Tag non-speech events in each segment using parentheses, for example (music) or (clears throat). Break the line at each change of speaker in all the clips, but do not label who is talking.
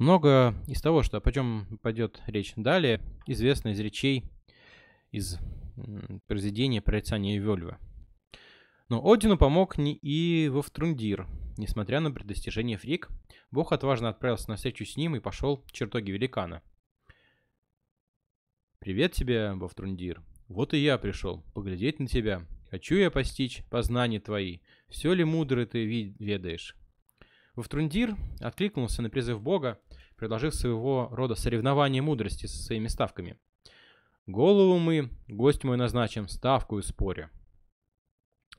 Много из того, что, о чем пойдет речь далее, известно из речей, из произведения прорицания Вельва. Но Одину помог не и Вовтрундир. Несмотря на предостижение Фрик, Бог отважно отправился на встречу с ним и пошел в чертоги великана. «Привет тебе, Вовтрундир. Вот и я пришел, поглядеть на тебя. Хочу я постичь познания твои. Все ли мудрый ты ведаешь?» Вовтрундир откликнулся на призыв Бога, предложив своего рода соревнование мудрости со своими ставками. «Голову мы, гость мой назначим, ставку и споре».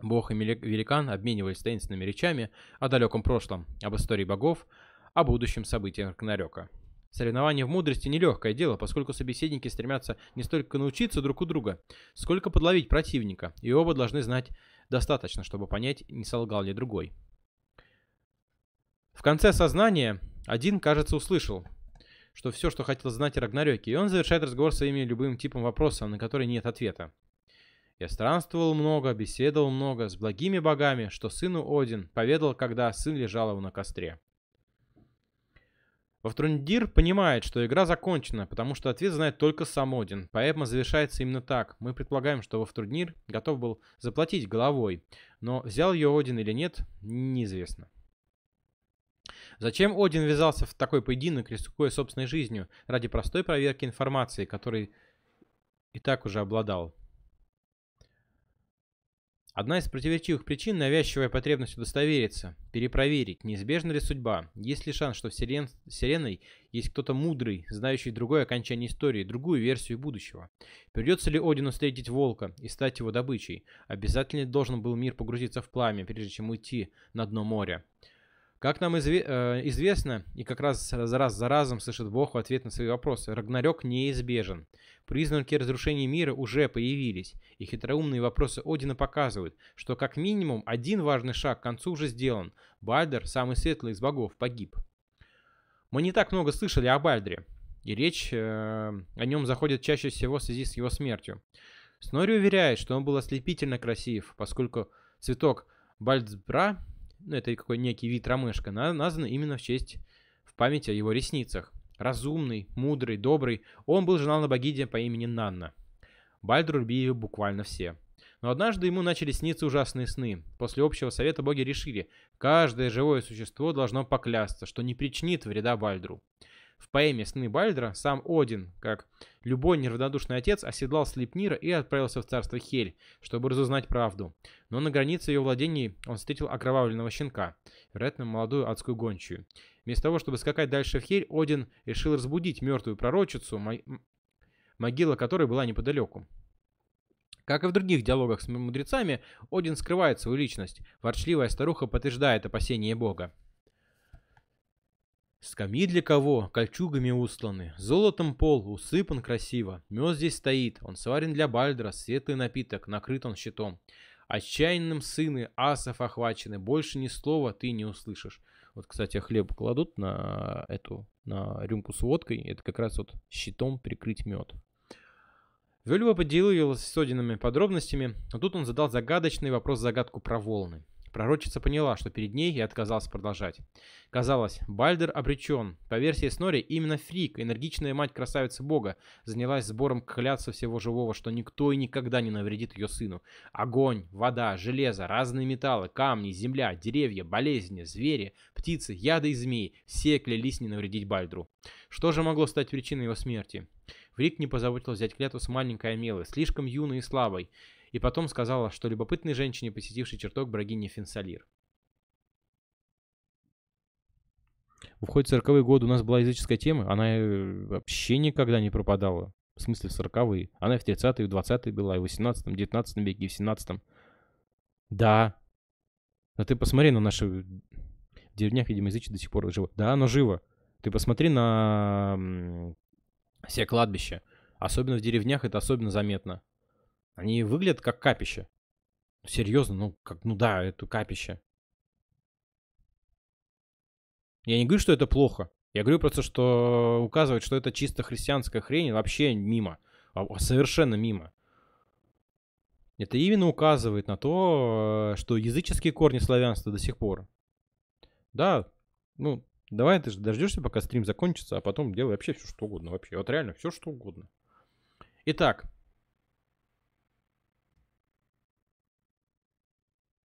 Бог и великан обменивались таинственными речами о далеком прошлом, об истории богов, о будущем событиях Рагнарёка. Соревнование в мудрости нелегкое дело, поскольку собеседники стремятся не столько научиться друг у друга, сколько подловить противника, и оба должны знать достаточно, чтобы понять, не солгал ли другой. В конце сознания один, кажется, услышал, что все, что хотел знать о Рагнарёке, и он завершает разговор своими любым типом вопроса, на который нет ответа. Я странствовал много, беседовал много с благими богами, что сыну Один поведал, когда сын лежал его на костре. Вовтрундир понимает, что игра закончена, потому что ответ знает только сам Один. Поэма завершается именно так. Мы предполагаем, что Вовтрундир готов был заплатить головой, но взял ее Один или нет, неизвестно. Зачем Один ввязался в такой поединок, рискуя собственной жизнью, ради простой проверки информации, которой и так уже обладал? Одна из противоречивых причин – навязчивая потребность удостовериться, перепроверить, неизбежна ли судьба, есть ли шанс, что в вселен... Вселенной есть кто-то мудрый, знающий другое окончание истории, другую версию будущего. Придется ли Одину встретить волка и стать его добычей? Обязательно должен был мир погрузиться в пламя, прежде чем уйти на дно моря? Как нам изве э, известно, и как раз раз, за разом слышит Бог в ответ на свои вопросы, Рагнарёк неизбежен. Признаки разрушения мира уже появились, и хитроумные вопросы Одина показывают, что как минимум один важный шаг к концу уже сделан. Бальдер, самый светлый из богов, погиб. Мы не так много слышали о Бальдре, и речь э, о нем заходит чаще всего в связи с его смертью. Снори уверяет, что он был ослепительно красив, поскольку цветок Бальдсбра ну, это какой некий вид ромышка, назван именно в честь, в память о его ресницах. Разумный, мудрый, добрый, он был женат на богине по имени Нанна. Бальдру любили буквально все. Но однажды ему начали сниться ужасные сны. После общего совета боги решили, каждое живое существо должно поклясться, что не причинит вреда Бальдру. В поэме «Сны Бальдра» сам Один, как любой неравнодушный отец, оседлал Слепнира и отправился в царство Хель, чтобы разузнать правду. Но на границе ее владений он встретил окровавленного щенка, вероятно, молодую адскую гончую. Вместо того, чтобы скакать дальше в Хель, Один решил разбудить мертвую пророчицу, могила которой была неподалеку. Как и в других диалогах с мудрецами, Один скрывает свою личность. Ворчливая старуха подтверждает опасения бога. Скамьи для кого? Кольчугами усланы. Золотом пол, усыпан красиво. Мед здесь стоит. Он сварен для Бальдра, светлый напиток, накрыт он щитом. Отчаянным сыны асов охвачены. Больше ни слова ты не услышишь. Вот, кстати, хлеб кладут на эту, на рюмку с водкой. Это как раз вот щитом прикрыть мед. Вельва поделилась с Одинами подробностями, но тут он задал загадочный вопрос-загадку про волны. Пророчица поняла, что перед ней и отказалась продолжать. Казалось, Бальдер обречен. По версии Снори, именно Фрик, энергичная мать красавицы бога, занялась сбором клятся всего живого, что никто и никогда не навредит ее сыну. Огонь, вода, железо, разные металлы, камни, земля, деревья, болезни, звери, птицы, яды и змеи – все клялись не навредить Бальдру. Что же могло стать причиной его смерти? Фрик не позаботился взять клятву с маленькой Амелы, слишком юной и слабой и потом сказала, что любопытной женщине, посетившей чертог богини Фенсалир. В в 40-е годы у нас была языческая тема, она э, вообще никогда не пропадала. В смысле, в 40-е. Она и в 30-е, и в 20-е была, и в 18-м, 19 веке, и в 17-м. Да. Но ты посмотри на наши... В деревнях, видимо, язычие до сих пор живо. Да, оно живо. Ты посмотри на все кладбища. Особенно в деревнях это особенно заметно. Они выглядят как капище. Серьезно, ну, как, ну да, это капище. Я не говорю, что это плохо. Я говорю просто, что указывать, что это чисто христианская хрень, вообще мимо. А, совершенно мимо. Это именно указывает на то, что языческие корни славянства до сих пор. Да, ну, Давай ты же дождешься, пока стрим закончится, а потом делай вообще все, что угодно. Вообще, вот реально все, что угодно. Итак.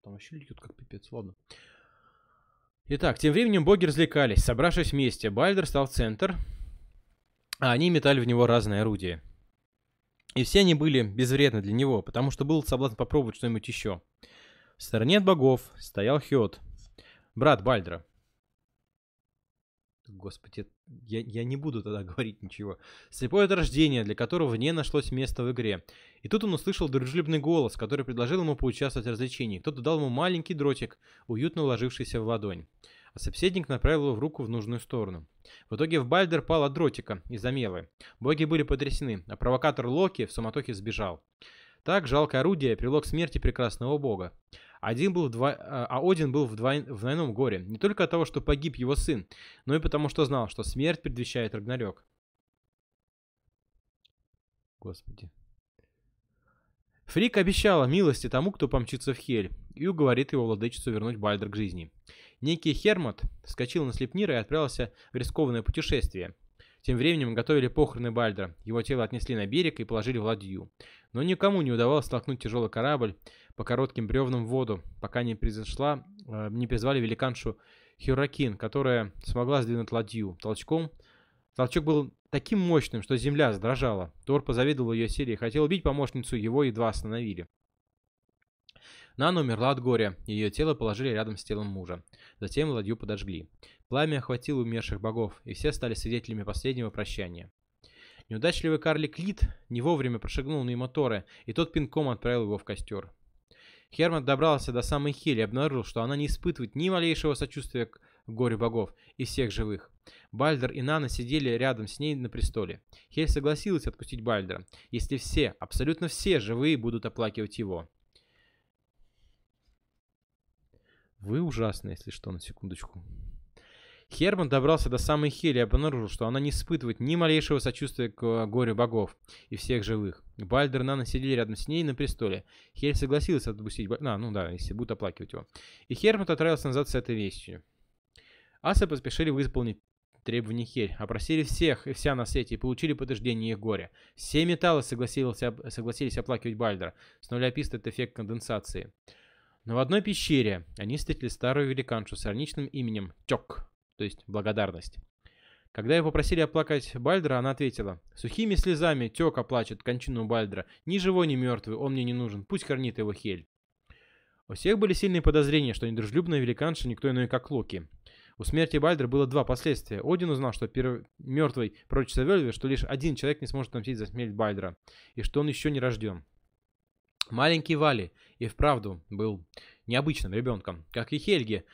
Там вообще льет как пипец, ладно. Итак, тем временем боги развлекались. Собравшись вместе, Бальдер стал в центр, а они метали в него разные орудия. И все они были безвредны для него, потому что был соблазн попробовать что-нибудь еще. В стороне от богов стоял Хёд, брат Бальдра. Господи, я, я не буду тогда (laughs) говорить ничего. Слепое от рождения, для которого не нашлось места в игре. И тут он услышал дружелюбный голос, который предложил ему поучаствовать в развлечении. Кто-то дал ему маленький дротик, уютно уложившийся в ладонь. А собеседник направил его в руку в нужную сторону. В итоге в Бальдер пал от дротика из-за мелы. Боги были потрясены, а провокатор Локи в суматохе сбежал. Так жалкое орудие привело к смерти прекрасного бога. Один был вдво... А, а Один был в, двой... в двойном горе. Не только от того, что погиб его сын, но и потому, что знал, что смерть предвещает Рагнарёк. Господи. Фрик обещала милости тому, кто помчится в Хель, и уговорит его владычицу вернуть Бальдер к жизни. Некий Хермот вскочил на Слепнира и отправился в рискованное путешествие. Тем временем готовили похороны Бальдра. Его тело отнесли на берег и положили в ладью. Но никому не удавалось столкнуть тяжелый корабль по коротким бревнам в воду, пока не произошла, э, не призвали великаншу Хюракин, которая смогла сдвинуть ладью толчком. Толчок был таким мощным, что земля задрожала. Тор позавидовал ее силе и хотел убить помощницу, его едва остановили. Нана умерла от горя, ее тело положили рядом с телом мужа. Затем ладью подожгли. Пламя охватило умерших богов, и все стали свидетелями последнего прощания. Неудачливый карлик Лид не вовремя прошагнул мимо Торы, и тот пинком отправил его в костер. Херман добрался до самой Хели и обнаружил, что она не испытывает ни малейшего сочувствия к горю богов и всех живых. Бальдер и Нана сидели рядом с ней на престоле. Хель согласилась отпустить Бальдера, если все, абсолютно все живые будут оплакивать его. Вы ужасны, если что, на секундочку. Херман добрался до самой Хели и обнаружил, что она не испытывает ни малейшего сочувствия к э, горю богов и всех живых. Бальдер и Нана сидели рядом с ней на престоле. Хель согласилась отпустить... А, ну да, если будут оплакивать его. И Херман отправился назад с этой вестью. Асы поспешили выполнить требования Хель, опросили всех и вся на свете и получили подтверждение их горя. Все металлы согласились, согласились оплакивать Бальдера. С нуля описывает эффект конденсации. Но в одной пещере они встретили старую великаншу с ироничным именем Тёк, то есть благодарность. Когда ее попросили оплакать Бальдра, она ответила, «Сухими слезами Тёк оплачет кончину Бальдра. Ни живой, ни мертвый, он мне не нужен, пусть хранит его Хель». У всех были сильные подозрения, что недружелюбная великанша никто иной, как Локи. У смерти Бальдра было два последствия. Один узнал, что пер... мертвый прочь Савельве, что лишь один человек не сможет отомстить за смерть Бальдра, и что он еще не рожден. Маленький Вали и вправду был необычным ребенком, как и Хельги.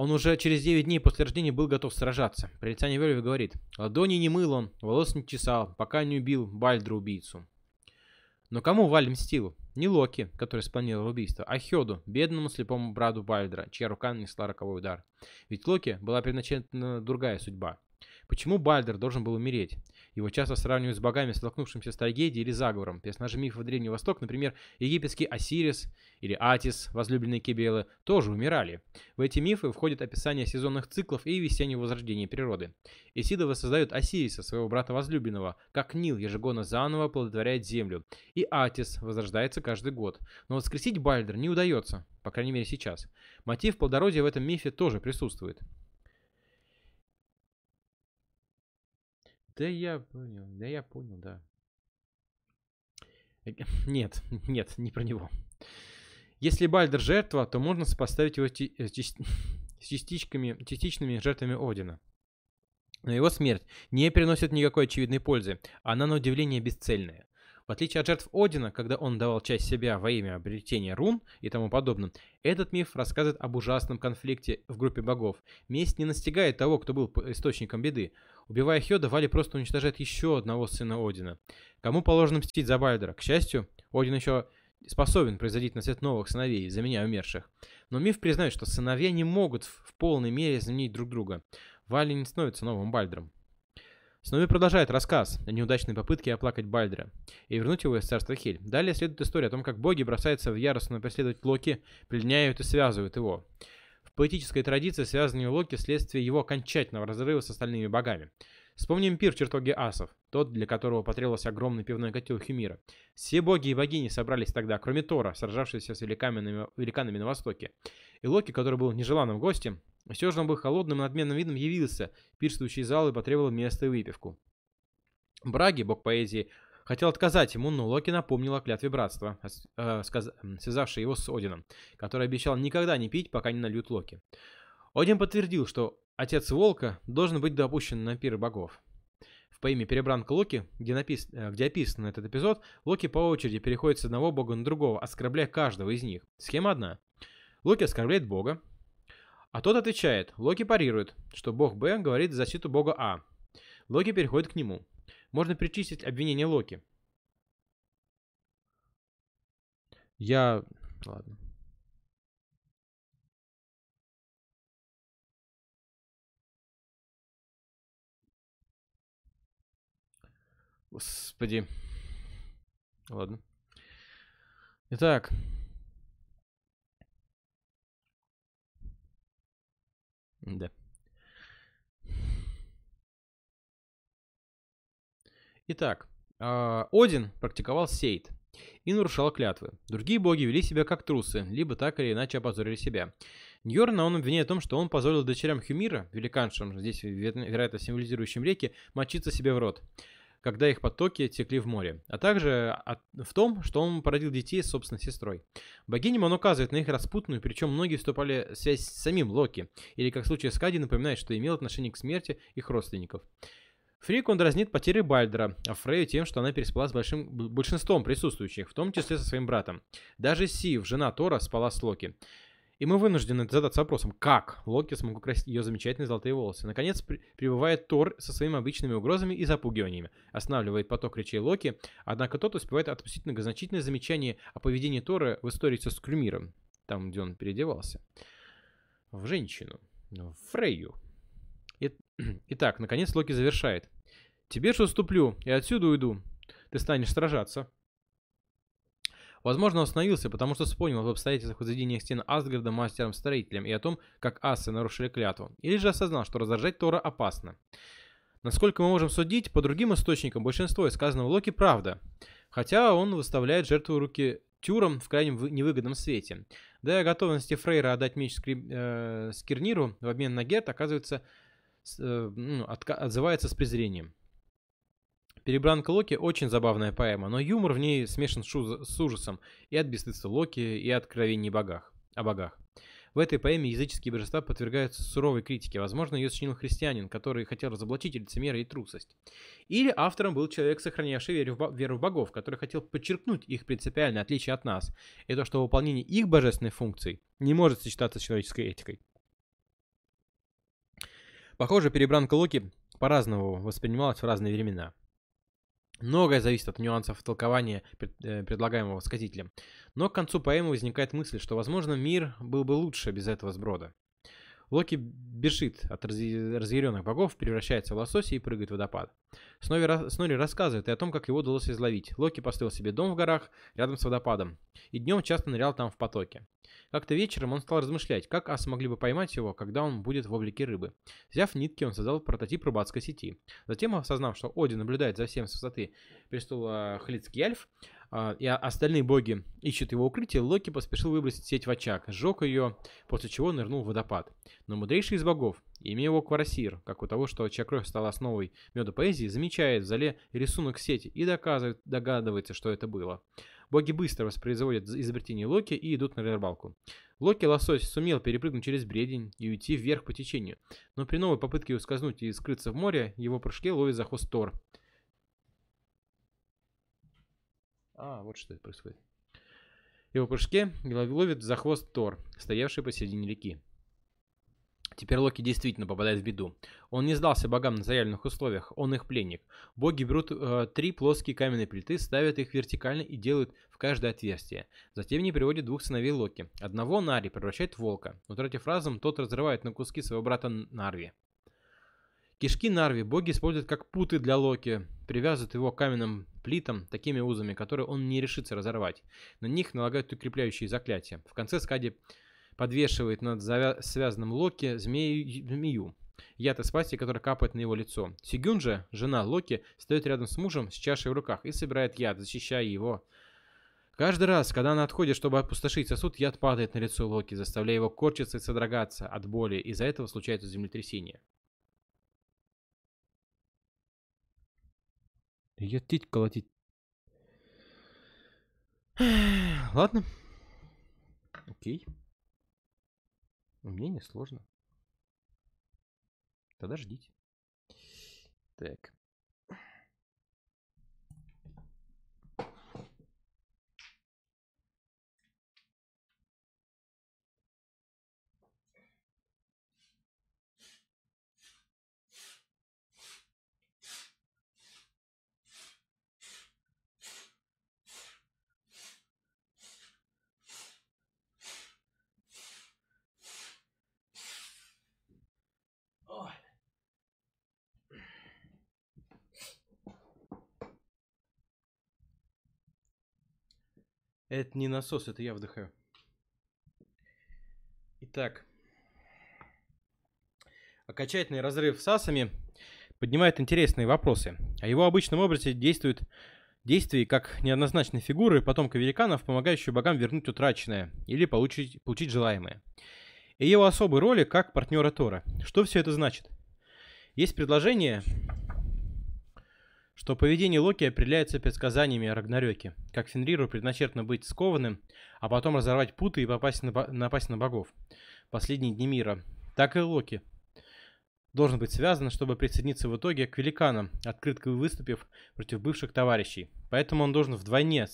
Он уже через 9 дней после рождения был готов сражаться. Прорицание Вельве говорит, ладони не мыл он, волос не чесал, пока не убил Бальдра убийцу. Но кому Валь мстил? Не Локи, который спланировал убийство, а Хёду, бедному слепому брату Бальдра, чья рука нанесла роковой удар. Ведь Локи была предначертана другая судьба. Почему Бальдер должен был умереть? Его часто сравнивают с богами, столкнувшимся с трагедией или заговором. Персонажи мифов Древнего Востока, например, египетский Осирис или Атис, возлюбленный Кибелы, тоже умирали. В эти мифы входит описание сезонных циклов и весеннего возрождения природы. Исида воссоздает Осириса, своего брата возлюбленного, как Нил ежегодно заново плодотворяет землю. И Атис возрождается каждый год. Но воскресить Бальдер не удается, по крайней мере сейчас. Мотив плодородия в этом мифе тоже присутствует. Да я понял, да я понял, да. Э, (laughs) нет, (laughs) нет, не про него. Если Бальдер жертва, то можно сопоставить его э, (laughs) с частичками, частичными жертвами Одина. Но его смерть не приносит никакой очевидной пользы, она на удивление бесцельная. В отличие от жертв Одина, когда он давал часть себя во имя обретения рун и тому подобное, этот миф рассказывает об ужасном конфликте в группе богов. Месть не настигает того, кто был источником беды. Убивая Хёда, Вали просто уничтожает еще одного сына Одина. Кому положено мстить за Бальдера? К счастью, Один еще способен производить на свет новых сыновей, заменяя умерших. Но миф признает, что сыновья не могут в полной мере заменить друг друга. Вали не становится новым Бальдером. Снови продолжает рассказ о неудачной попытке оплакать Бальдера и вернуть его из царства Хель. Далее следует история о том, как боги бросаются в яростную преследовать Локи, пленяют и связывают его. В поэтическая традиция связанная Локи вследствие его окончательного разрыва с остальными богами. Вспомним пир в чертоге асов, тот, для которого потребовался огромный пивной котел Химира. Все боги и богини собрались тогда, кроме Тора, сражавшегося с великанами, великанами на востоке. И Локи, который был нежеланным гостем, все же он был холодным и надменным видом явился, пирствующий зал и потребовал место и выпивку. Браги, бог поэзии, хотел отказать ему, но Локи напомнил о клятве братства, э, связавшей его с Одином, который обещал никогда не пить, пока не нальют Локи. Один подтвердил, что отец Волка должен быть допущен на пир богов. В поэме «Перебранка Локи», где, напис... Э, где описан этот эпизод, Локи по очереди переходит с одного бога на другого, оскорбляя каждого из них. Схема одна. Локи оскорбляет бога, а тот отвечает. Локи парирует, что бог Б говорит защиту бога А. Локи переходит к нему. Можно причистить обвинение Локи. Я... Ладно. Господи. Ладно. Итак. Да. Итак, э, Один практиковал сейт и нарушал клятвы. Другие боги вели себя как трусы, либо так или иначе опозорили себя. Ньорна он обвиняет в том, что он позволил дочерям Хюмира, великаншам, здесь вероятно символизирующим реки, мочиться себе в рот когда их потоки текли в море, а также в том, что он породил детей с собственной сестрой. Богиням он указывает на их распутную, причем многие вступали в связь с самим Локи, или как в случае с Кади напоминает, что имел отношение к смерти их родственников. Фрик он дразнит потери Бальдера, а Фрейю тем, что она переспала с большим, большинством присутствующих, в том числе со своим братом. Даже Сив, жена Тора, спала с Локи. И мы вынуждены задаться вопросом, как Локи смог украсть ее замечательные золотые волосы. Наконец при прибывает Тор со своими обычными угрозами и запугиваниями. Останавливает поток речей Локи, однако тот успевает отпустить многозначительное замечание о поведении Тора в истории со Скрюмиром, там, где он переодевался, в женщину, в Фрейю. (clears throat) Итак, наконец Локи завершает. «Тебе же уступлю, и отсюда уйду. Ты станешь сражаться». Возможно, он остановился, потому что вспомнил об обстоятельствах возведения стен Асгарда мастером-строителем и о том, как асы нарушили клятву. Или же осознал, что раздражать Тора опасно. Насколько мы можем судить, по другим источникам большинство из сказанного Локи правда. Хотя он выставляет жертву руки Тюром в крайне невыгодном свете. Да и о готовности Фрейра отдать меч Скри... э, Скирниру в обмен на Гет, оказывается, отзывается с презрением. Перебранка Локи очень забавная поэма, но юмор в ней смешан с ужасом и от бесстыдства Локи, и от откровений богах, о богах. В этой поэме языческие божества подвергаются суровой критике. Возможно, ее сочинил христианин, который хотел разоблачить лицемера и трусость. Или автором был человек, сохранявший веру в, веру в богов, который хотел подчеркнуть их принципиальное отличие от нас, и то, что выполнение их божественных функций не может сочетаться с человеческой этикой. Похоже, перебранка Локи по-разному воспринималась в разные времена. Многое зависит от нюансов толкования э, предлагаемого сказителем. Но к концу поэмы возникает мысль, что, возможно, мир был бы лучше без этого сброда. Локи бежит от разъяренных богов, превращается в лосося и прыгает в водопад. Снори рассказывает и о том, как его удалось изловить. Локи построил себе дом в горах рядом с водопадом, и днем часто нырял там в потоке. Как-то вечером он стал размышлять, как асы могли бы поймать его, когда он будет в облике рыбы. Взяв нитки, он создал прототип рыбацкой сети. Затем, осознав, что Один наблюдает за всем с высоты престола Хлицкий Альф, а, и остальные боги ищут его укрытие, Локи поспешил выбросить сеть в очаг, сжег ее, после чего нырнул в водопад. Но мудрейший из богов, имя его Кварасир, как у того, что чья кровь стала основой меда поэзии, замечает в зале рисунок сети и доказывает, догадывается, что это было. Боги быстро воспроизводят изобретение Локи и идут на рыбалку. Локи лосось сумел перепрыгнуть через бредень и уйти вверх по течению, но при новой попытке ускользнуть и скрыться в море, его прыжке ловит за хвост Тор. А, вот что это происходит. Его прыжке ловит за хвост Тор, стоявший посередине реки. Теперь Локи действительно попадает в беду. Он не сдался богам на заявленных условиях, он их пленник. Боги берут э, три плоские каменные плиты, ставят их вертикально и делают в каждое отверстие. Затем они приводят двух сыновей Локи. Одного Нари превращает в волка. Утратив разум, тот разрывает на куски своего брата Нарви. Кишки Нарви боги используют как путы для Локи, привязывают его к каменным плитам такими узами, которые он не решится разорвать. На них налагают укрепляющие заклятия. В конце Скади подвешивает над связанным Локи змею, змею. Яд из пасти, который капает на его лицо. Сигюн же, жена Локи, стоит рядом с мужем с чашей в руках и собирает яд, защищая его. Каждый раз, когда она отходит, чтобы опустошить сосуд, яд падает на лицо Локи, заставляя его корчиться и содрогаться от боли. Из-за этого случается землетрясение. Ее тить колотить. Ладно. Окей. Мне не сложно. Тогда ждите. Так. Это не насос, это я вдыхаю. Итак. Окончательный разрыв с асами поднимает интересные вопросы. О его обычном образе действует действий как неоднозначной фигуры потомка великанов, помогающие богам вернуть утраченное или получить, получить желаемое. И его особой роли как партнера Тора. Что все это значит? Есть предложение, что поведение Локи определяется предсказаниями о Рагнарёке, как Фенриру предначертано быть скованным, а потом разорвать путы и попасть на, напасть на богов. Последние дни мира. Так и Локи должен быть связан, чтобы присоединиться в итоге к великанам, открытко выступив против бывших товарищей. Поэтому он должен вдвойне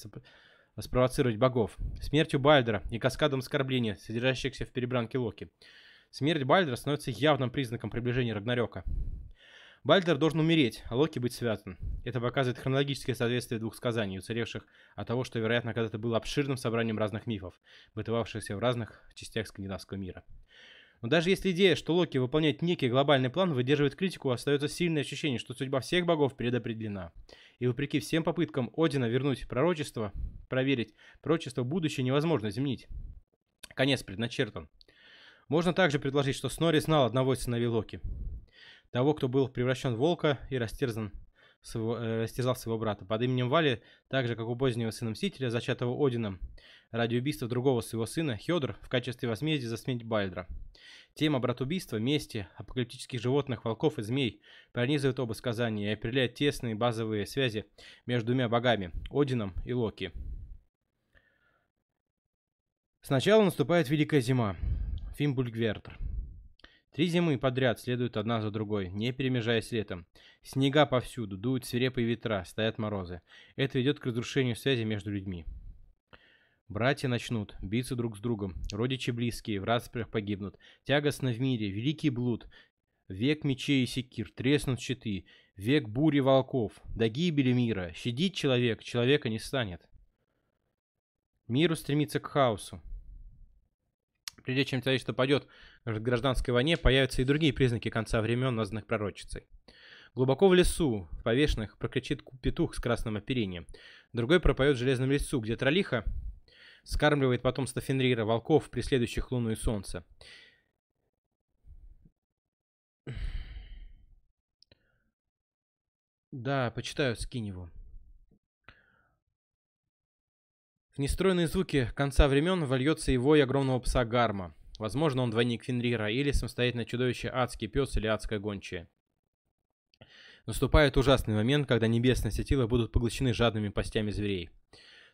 спровоцировать богов. Смертью Бальдера и каскадом оскорбления, содержащихся в перебранке Локи. Смерть Бальдера становится явным признаком приближения Рагнарёка. Бальдер должен умереть, а Локи быть связан. Это показывает хронологическое соответствие двух сказаний, уцелевших от того, что, вероятно, когда-то было обширным собранием разных мифов, бытовавшихся в разных частях скандинавского мира. Но даже если идея, что Локи выполняет некий глобальный план, выдерживает критику, остается сильное ощущение, что судьба всех богов предопределена. И вопреки всем попыткам Одина вернуть пророчество, проверить пророчество будущее невозможно изменить. Конец предначертан. Можно также предложить, что Снори знал одного из сыновей Локи того, кто был превращен в волка и растерзан своего, э, растерзал своего брата. Под именем Вали, так же как у позднего сына Мстителя, зачатого Одином, ради убийства другого своего сына, Хёдор, в качестве возмездия за смерть Бальдра. Тема братубийства, мести, апокалиптических животных, волков и змей пронизывает оба сказания и определяет тесные базовые связи между двумя богами, Одином и Локи. Сначала наступает Великая Зима, Фимбульгвертер. Три зимы подряд следуют одна за другой, не перемежаясь летом. Снега повсюду, дуют свирепые ветра, стоят морозы. Это ведет к разрушению связи между людьми. Братья начнут биться друг с другом, родичи близкие в распрях погибнут. Тягостно в мире, великий блуд. Век мечей и секир, треснут щиты. Век бури волков, до гибели мира. Щадить человек, человека не станет. Мир устремится к хаосу. Прежде чем человечество пойдет в гражданской войне, появятся и другие признаки конца времен, названных пророчицей. Глубоко в лесу, в повешенных, прокричит петух с красным оперением. Другой пропоет в железном лесу, где тролиха скармливает потомство Фенрира, волков, преследующих луну и солнце. Да, почитаю, скинь его. В нестройные звуки конца времен вольется и вой огромного пса Гарма. Возможно, он двойник Фенрира, или самостоятельное чудовище адский пес или адская гончая. Наступает ужасный момент, когда небесные светила будут поглощены жадными постями зверей.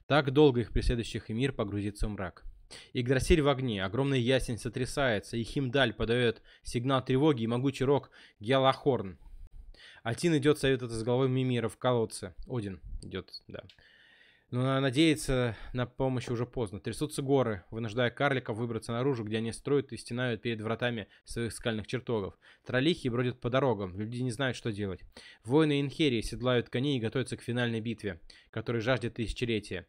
Так долго их преследующих и мир погрузится в мрак. Игдрасиль в огне, огромный ясень сотрясается, и Химдаль подает сигнал тревоги и могучий рок Гялахорн. Атин идет советоваться с головой Мимира в колодце. Один идет, да. Но надеяться на помощь уже поздно. Трясутся горы, вынуждая карликов выбраться наружу, где они строят и стенают перед вратами своих скальных чертогов. Троллихи бродят по дорогам, люди не знают, что делать. Воины Инхерии седлают коней и готовятся к финальной битве, которой жаждет тысячелетия.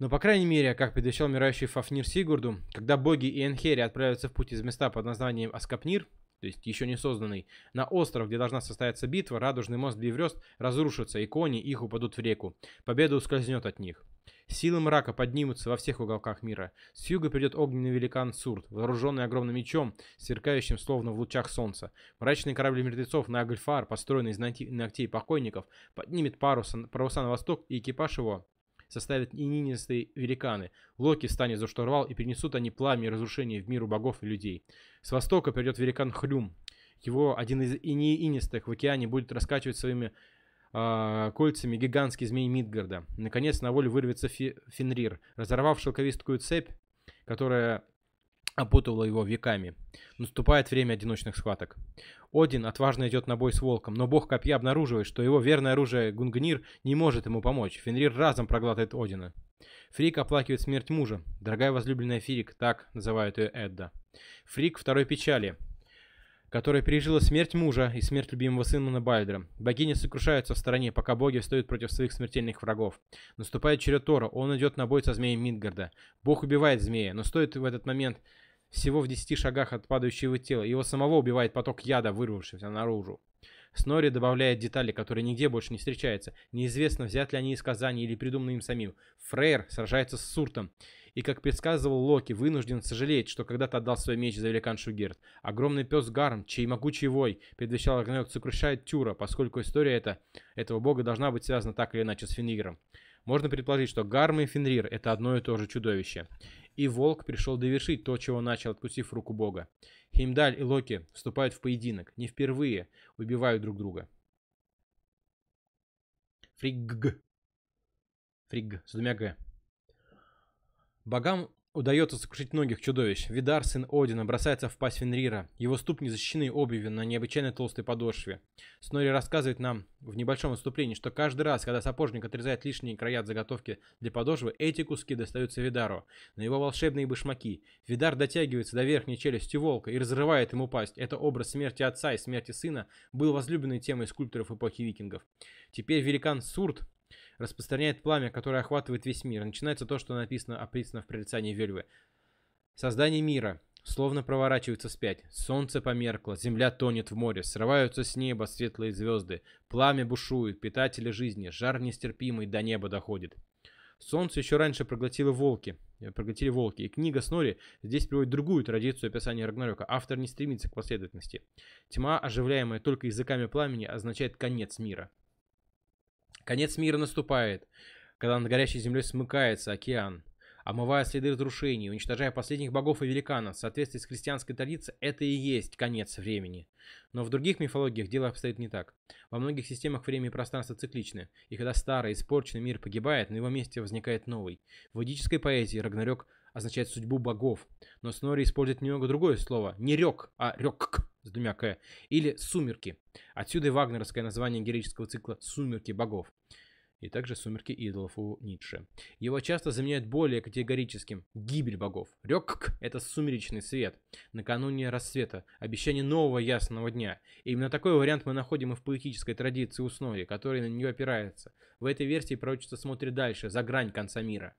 Но, по крайней мере, как предвещал умирающий Фафнир Сигурду, когда боги и Энхери отправятся в путь из места под названием Аскапнир, то есть еще не созданный, на остров, где должна состояться битва, радужный мост Биврёст разрушится, и кони их упадут в реку. Победа ускользнет от них. Силы мрака поднимутся во всех уголках мира. С юга придет огненный великан Сурт, вооруженный огромным мечом, сверкающим словно в лучах солнца. Мрачный корабль мертвецов Нагльфар, построенный из ногтей покойников, поднимет парус, паруса на восток, и экипаж его составят ининистые великаны. Локи станет за штурвал, и принесут они пламя и разрушение в миру богов и людей. С востока придет великан Хрюм. Его один из инистых в океане будет раскачивать своими э, кольцами гигантский змей Мидгарда. Наконец на волю вырвется Фи Фенрир, разорвав шелковистую цепь, которая опутывала его веками. Наступает время одиночных схваток. Один отважно идет на бой с волком, но бог копья обнаруживает, что его верное оружие Гунгнир не может ему помочь. Фенрир разом проглатывает Одина. Фрик оплакивает смерть мужа. Дорогая возлюбленная Фрик, так называют ее Эдда. Фрик второй печали, которая пережила смерть мужа и смерть любимого сына Бальдера. Богиня сокрушается в стороне, пока боги встают против своих смертельных врагов. Наступает черед Тора, он идет на бой со змеем Мидгарда. Бог убивает змея, но стоит в этот момент всего в 10 шагах от падающего тела, его самого убивает поток яда, вырвавшийся наружу. Снори добавляет детали, которые нигде больше не встречаются. Неизвестно, взят ли они из Казани или придуманы им самим. Фрейр сражается с Суртом и, как предсказывал Локи, вынужден сожалеть, что когда-то отдал свой меч за великан Шугерт. Огромный пес Гарм, чей могучий вой предвещал Рагнарёк, сокрушает Тюра, поскольку история эта, этого бога должна быть связана так или иначе с Фенриром. Можно предположить, что Гарм и Фенрир — это одно и то же чудовище. И Волк пришел довершить то, чего начал, откусив руку бога. Хеймдаль и Локи вступают в поединок, не впервые убивают друг друга. Фригг. Фригг с двумя «г». Богам удается сокрушить многих чудовищ. Видар, сын Одина, бросается в пасть Фенрира. Его ступни защищены обувью на необычайно толстой подошве. Снори рассказывает нам в небольшом выступлении, что каждый раз, когда сапожник отрезает лишние края от заготовки для подошвы, эти куски достаются Видару. На его волшебные башмаки. Видар дотягивается до верхней челюсти волка и разрывает ему пасть. Это образ смерти отца и смерти сына был возлюбленной темой скульпторов эпохи викингов. Теперь великан Сурт распространяет пламя, которое охватывает весь мир. Начинается то, что написано, описано в прорицании Вельвы. Создание мира словно проворачивается вспять. Солнце померкло, земля тонет в море, срываются с неба светлые звезды, пламя бушует, питатели жизни, жар нестерпимый до неба доходит. Солнце еще раньше проглотило волки, э, проглотили волки, и книга Снори здесь приводит другую традицию описания Рагнарёка. Автор не стремится к последовательности. Тьма, оживляемая только языками пламени, означает конец мира. Конец мира наступает, когда над горящей землей смыкается океан, омывая следы разрушений, уничтожая последних богов и великанов. В соответствии с христианской традицией, это и есть конец времени. Но в других мифологиях дело обстоит не так. Во многих системах время и пространство цикличны, и когда старый, испорченный мир погибает, на его месте возникает новый. В ведической поэзии Рагнарёк означает судьбу богов, но Снори использует немного другое слово. Не рёк, а рёк с двумя «к», или «Сумерки». Отсюда и вагнеровское название героического цикла «Сумерки богов» и также «Сумерки идолов» у Ницше. Его часто заменяют более категорическим «гибель богов». Рёкк – это сумеречный свет, накануне рассвета, обещание нового ясного дня. И именно такой вариант мы находим и в поэтической традиции у Снори, который на нее опирается. В этой версии пророчество смотрит дальше, за грань конца мира.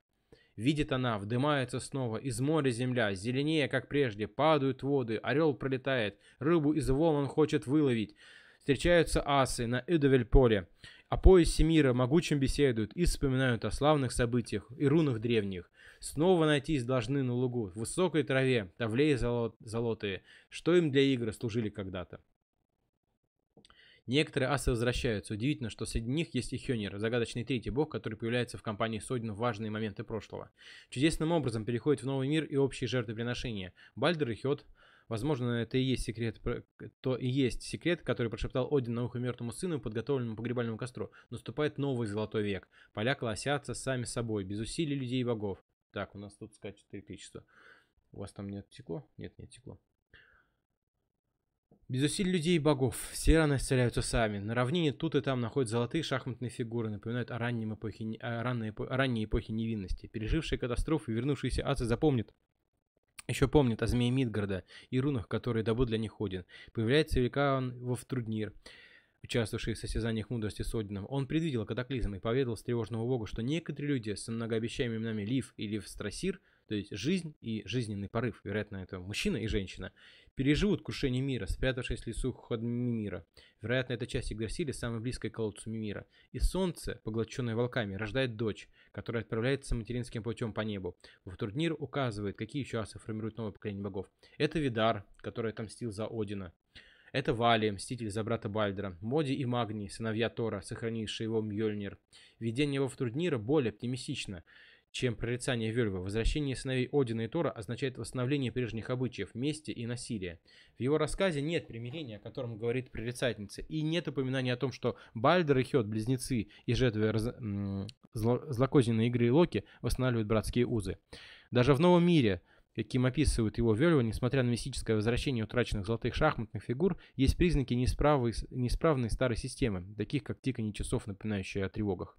Видит она, вдымается снова, из моря земля, зеленее, как прежде, падают воды, орел пролетает, рыбу из волн хочет выловить. Встречаются асы на Эдовель-поле, о поясе мира могучим беседуют и вспоминают о славных событиях и рунах древних. Снова найтись должны на лугу, в высокой траве, тавлеи золот, золотые, что им для игры служили когда-то. Некоторые асы возвращаются. Удивительно, что среди них есть и Хёнир, загадочный третий бог, который появляется в компании Содин в важные моменты прошлого. Чудесным образом переходит в новый мир и общие жертвоприношения. Бальдер и Хёд Возможно, это и есть секрет, то и есть секрет, который прошептал Один на ухо мертвому сыну, подготовленному погребальному костру. Наступает новый золотой век. Поля колосятся сами собой, без усилий людей и богов. Так, у нас тут скачет электричество. У вас там нет текло? Нет, нет текло. Без усилий людей и богов все раны исцеляются сами. На равнине тут и там находят золотые шахматные фигуры, напоминают о, раннем эпохе, о, ранней, о ранней эпохе невинности. Пережившие катастрофу и вернувшиеся асы запомнят, еще помнят о змее Мидгарда и рунах, которые добыл для них Один. Появляется великан Вовтруднир, участвовавший в состязаниях мудрости с Одином. Он предвидел катаклизм и поведал встревоженному богу, что некоторые люди с многообещаемыми именами Лив и Лив Страсир то есть жизнь и жизненный порыв, вероятно, это мужчина и женщина, переживут крушение мира, спрятавшись в лесу ходами мира. Вероятно, эта часть Игдрасиля самая близкая к колодцу мира. И солнце, поглощенное волками, рождает дочь, которая отправляется материнским путем по небу. Вуфтурднир указывает, какие еще асы формируют новое поколение богов. Это Видар, который отомстил за Одина. Это Вали, мститель за брата Бальдера, Моди и Магни, сыновья Тора, сохранившие его Мьёльнир. Видение во Втурднира более оптимистично, чем прорицание Вельва. Возвращение сыновей Одина и Тора означает восстановление прежних обычаев, мести и насилия. В его рассказе нет примирения, о котором говорит прорицательница, и нет упоминания о том, что Бальдер и Хет, близнецы и жертвы раз... зло... злокозненной игры Локи, восстанавливают братские узы. Даже в новом мире – каким описывают его Вельва, несмотря на мистическое возвращение утраченных золотых шахматных фигур, есть признаки неисправной, неисправной старой системы, таких как тиканье часов, напоминающие о тревогах.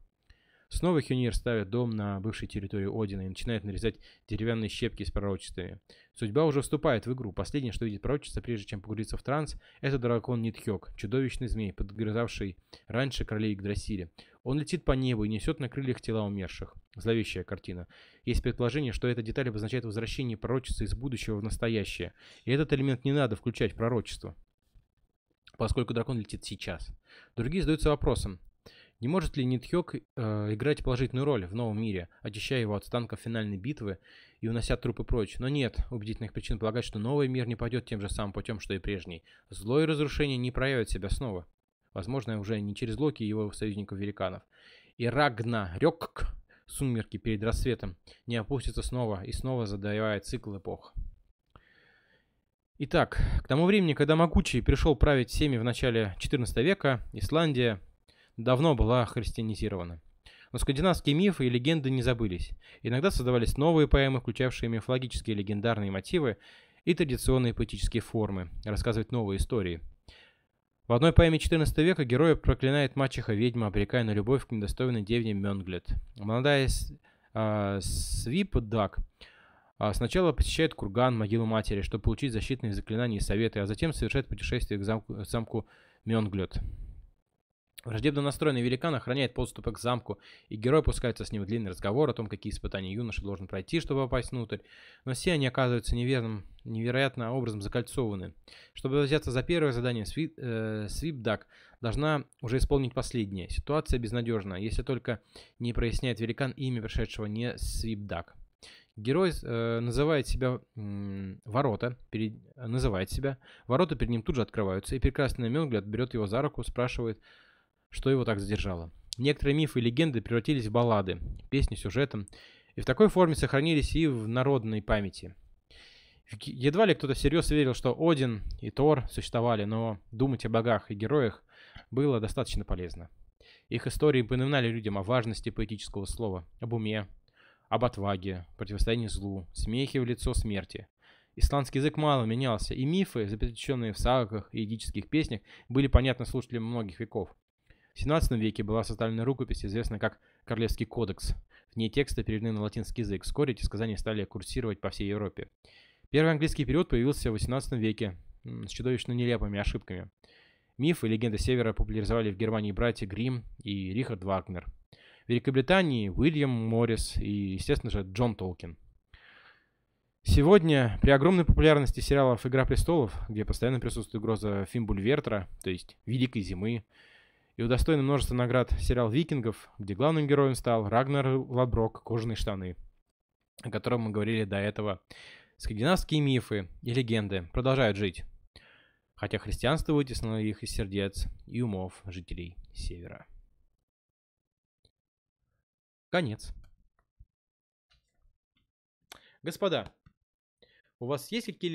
Снова Хюнир ставит дом на бывшей территории Одина и начинает нарезать деревянные щепки с пророчествами. Судьба уже вступает в игру. Последнее, что видит пророчество, прежде чем погрузиться в транс, это дракон Нитхёк, чудовищный змей, подгрызавший раньше королей Игдрасиля. Он летит по небу и несет на крыльях тела умерших. Зловещая картина. Есть предположение, что эта деталь обозначает возвращение пророчества из будущего в настоящее. И этот элемент не надо включать в пророчество, поскольку дракон летит сейчас. Другие задаются вопросом, не может ли Нитхёк э, играть положительную роль в новом мире, очищая его от останков финальной битвы и унося трупы прочь? Но нет убедительных причин полагать, что новый мир не пойдет тем же самым путем, что и прежний. Зло и разрушение не проявят себя снова. Возможно, уже не через Локи и его союзников-великанов. И Рагна Рёкк, сумерки перед рассветом, не опустится снова и снова задавая цикл эпох. Итак, к тому времени, когда Могучий пришел править всеми в начале XIV века, Исландия давно была христианизирована. Но скандинавские мифы и легенды не забылись. Иногда создавались новые поэмы, включавшие мифологические легендарные мотивы и традиционные поэтические формы, рассказывать новые истории. В одной поэме XIV века героя проклинает мачеха-ведьма, обрекая на любовь к недостойной девне Мёнглет. Молодая э, Свипдак э, сначала посещает курган, могилу матери, чтобы получить защитные заклинания и советы, а затем совершает путешествие к замку, замку Мёнглет. Враждебно настроенный великан охраняет подступы к замку, и герой пускается с ним в длинный разговор о том, какие испытания юноша должен пройти, чтобы попасть внутрь, но все они оказываются неверным, невероятно образом закольцованы. Чтобы взяться за первое задание, Свип, э, Свипдак должна уже исполнить последнее. Ситуация безнадежна, если только не проясняет великан имя пришедшего не Свипдак. Герой э, называет себя э, ворота, перед, называет себя, ворота перед ним тут же открываются, и прекрасный Мёнгляд берет его за руку, спрашивает, что его так задержало. Некоторые мифы и легенды превратились в баллады, песни сюжетом, и в такой форме сохранились и в народной памяти. Едва ли кто-то всерьез верил, что Один и Тор существовали, но думать о богах и героях было достаточно полезно. Их истории напоминали людям о важности поэтического слова, об уме, об отваге, противостоянии злу, смехе в лицо смерти. Исландский язык мало менялся, и мифы, запечатленные в сагах и эдических песнях, были понятны слушателям многих веков. В 17 веке была составлена рукопись, известная как Королевский кодекс. В ней тексты переведены на латинский язык. Вскоре эти сказания стали курсировать по всей Европе. Первый английский период появился в 18 веке с чудовищно нелепыми ошибками. Мифы и легенды Севера популяризовали в Германии братья Грим и Рихард Вагнер. В Великобритании Уильям Моррис и, естественно же, Джон Толкин. Сегодня при огромной популярности сериалов «Игра престолов», где постоянно присутствует угроза Фимбульвертера, то есть Великой Зимы, и удостоен множества наград сериал «Викингов», где главным героем стал Рагнар Ладброк «Кожаные штаны», о котором мы говорили до этого. Скандинавские мифы и легенды продолжают жить, хотя христианство вытеснило их из сердец и умов жителей Севера. Конец. Господа, у вас есть какие